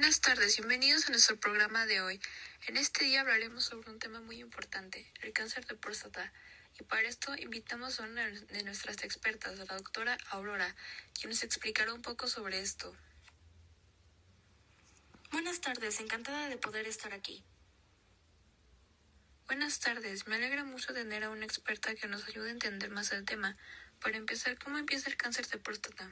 Buenas tardes, bienvenidos a nuestro programa de hoy. En este día hablaremos sobre un tema muy importante, el cáncer de próstata. Y para esto invitamos a una de nuestras expertas, la doctora Aurora, quien nos explicará un poco sobre esto. Buenas tardes, encantada de poder estar aquí. Buenas tardes, me alegra mucho tener a una experta que nos ayude a entender más el tema. Para empezar, ¿cómo empieza el cáncer de próstata?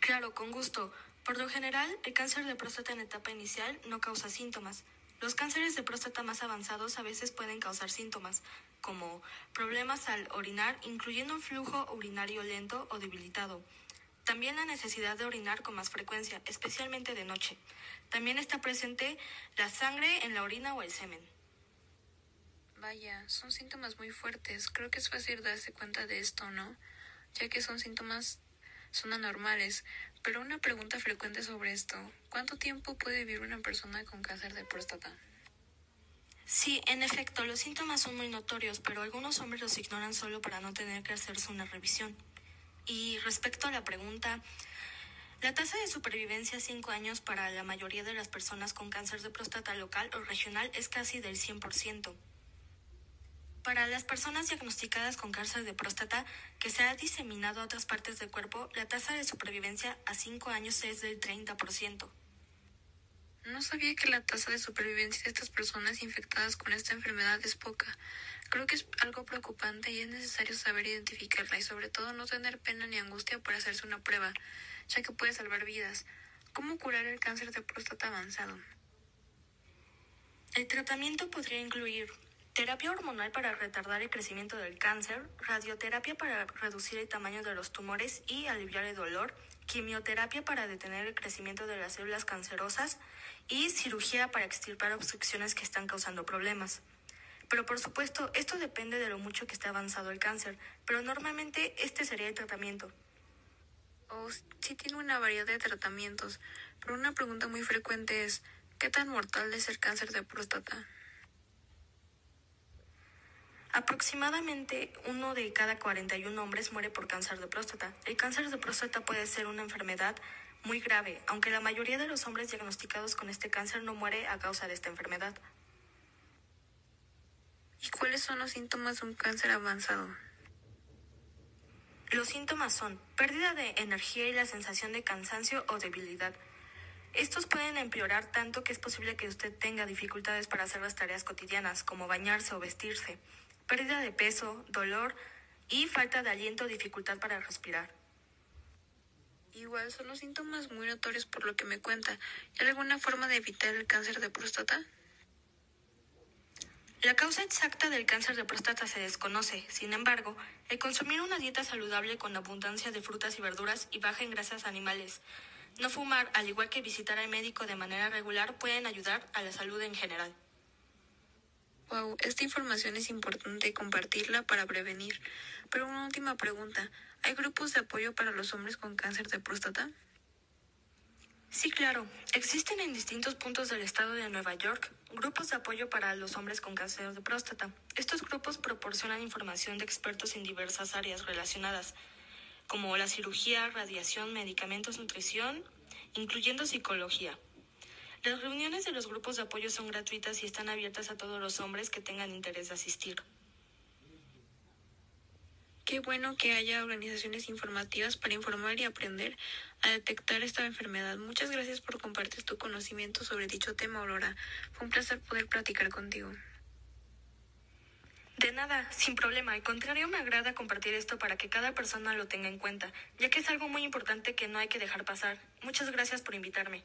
Claro, con gusto. Por lo general, el cáncer de próstata en etapa inicial no causa síntomas. Los cánceres de próstata más avanzados a veces pueden causar síntomas, como problemas al orinar, incluyendo un flujo urinario lento o debilitado. También la necesidad de orinar con más frecuencia, especialmente de noche. También está presente la sangre en la orina o el semen. Vaya, son síntomas muy fuertes. Creo que es fácil darse cuenta de esto, ¿no? Ya que son síntomas son anormales. Pero una pregunta frecuente sobre esto, ¿cuánto tiempo puede vivir una persona con cáncer de próstata? Sí, en efecto, los síntomas son muy notorios, pero algunos hombres los ignoran solo para no tener que hacerse una revisión. Y respecto a la pregunta, la tasa de supervivencia a 5 años para la mayoría de las personas con cáncer de próstata local o regional es casi del 100%. Para las personas diagnosticadas con cáncer de próstata que se ha diseminado a otras partes del cuerpo, la tasa de supervivencia a 5 años es del 30%. No sabía que la tasa de supervivencia de estas personas infectadas con esta enfermedad es poca. Creo que es algo preocupante y es necesario saber identificarla y sobre todo no tener pena ni angustia por hacerse una prueba, ya que puede salvar vidas. ¿Cómo curar el cáncer de próstata avanzado? El tratamiento podría incluir terapia hormonal para retardar el crecimiento del cáncer, radioterapia para reducir el tamaño de los tumores y aliviar el dolor, quimioterapia para detener el crecimiento de las células cancerosas y cirugía para extirpar obstrucciones que están causando problemas. Pero por supuesto, esto depende de lo mucho que esté avanzado el cáncer, pero normalmente este sería el tratamiento. Oh, sí tiene una variedad de tratamientos, pero una pregunta muy frecuente es, ¿qué tan mortal es el cáncer de próstata? Aproximadamente uno de cada 41 hombres muere por cáncer de próstata. El cáncer de próstata puede ser una enfermedad muy grave, aunque la mayoría de los hombres diagnosticados con este cáncer no muere a causa de esta enfermedad. ¿Y cuáles son los síntomas de un cáncer avanzado? Los síntomas son pérdida de energía y la sensación de cansancio o debilidad. Estos pueden empeorar tanto que es posible que usted tenga dificultades para hacer las tareas cotidianas, como bañarse o vestirse pérdida de peso, dolor y falta de aliento dificultad para respirar. Igual son los síntomas muy notorios por lo que me cuenta. ¿Hay alguna forma de evitar el cáncer de próstata? La causa exacta del cáncer de próstata se desconoce. Sin embargo, el consumir una dieta saludable con abundancia de frutas y verduras y baja en grasas animales, no fumar, al igual que visitar al médico de manera regular, pueden ayudar a la salud en general. Wow, esta información es importante compartirla para prevenir. Pero una última pregunta, ¿hay grupos de apoyo para los hombres con cáncer de próstata? Sí, claro. Existen en distintos puntos del estado de Nueva York grupos de apoyo para los hombres con cáncer de próstata. Estos grupos proporcionan información de expertos en diversas áreas relacionadas, como la cirugía, radiación, medicamentos, nutrición, incluyendo psicología. Las reuniones de los grupos de apoyo son gratuitas y están abiertas a todos los hombres que tengan interés de asistir. Qué bueno que haya organizaciones informativas para informar y aprender a detectar esta enfermedad. Muchas gracias por compartir tu conocimiento sobre dicho tema, Aurora. Fue un placer poder platicar contigo. De nada, sin problema. Al contrario, me agrada compartir esto para que cada persona lo tenga en cuenta, ya que es algo muy importante que no hay que dejar pasar. Muchas gracias por invitarme.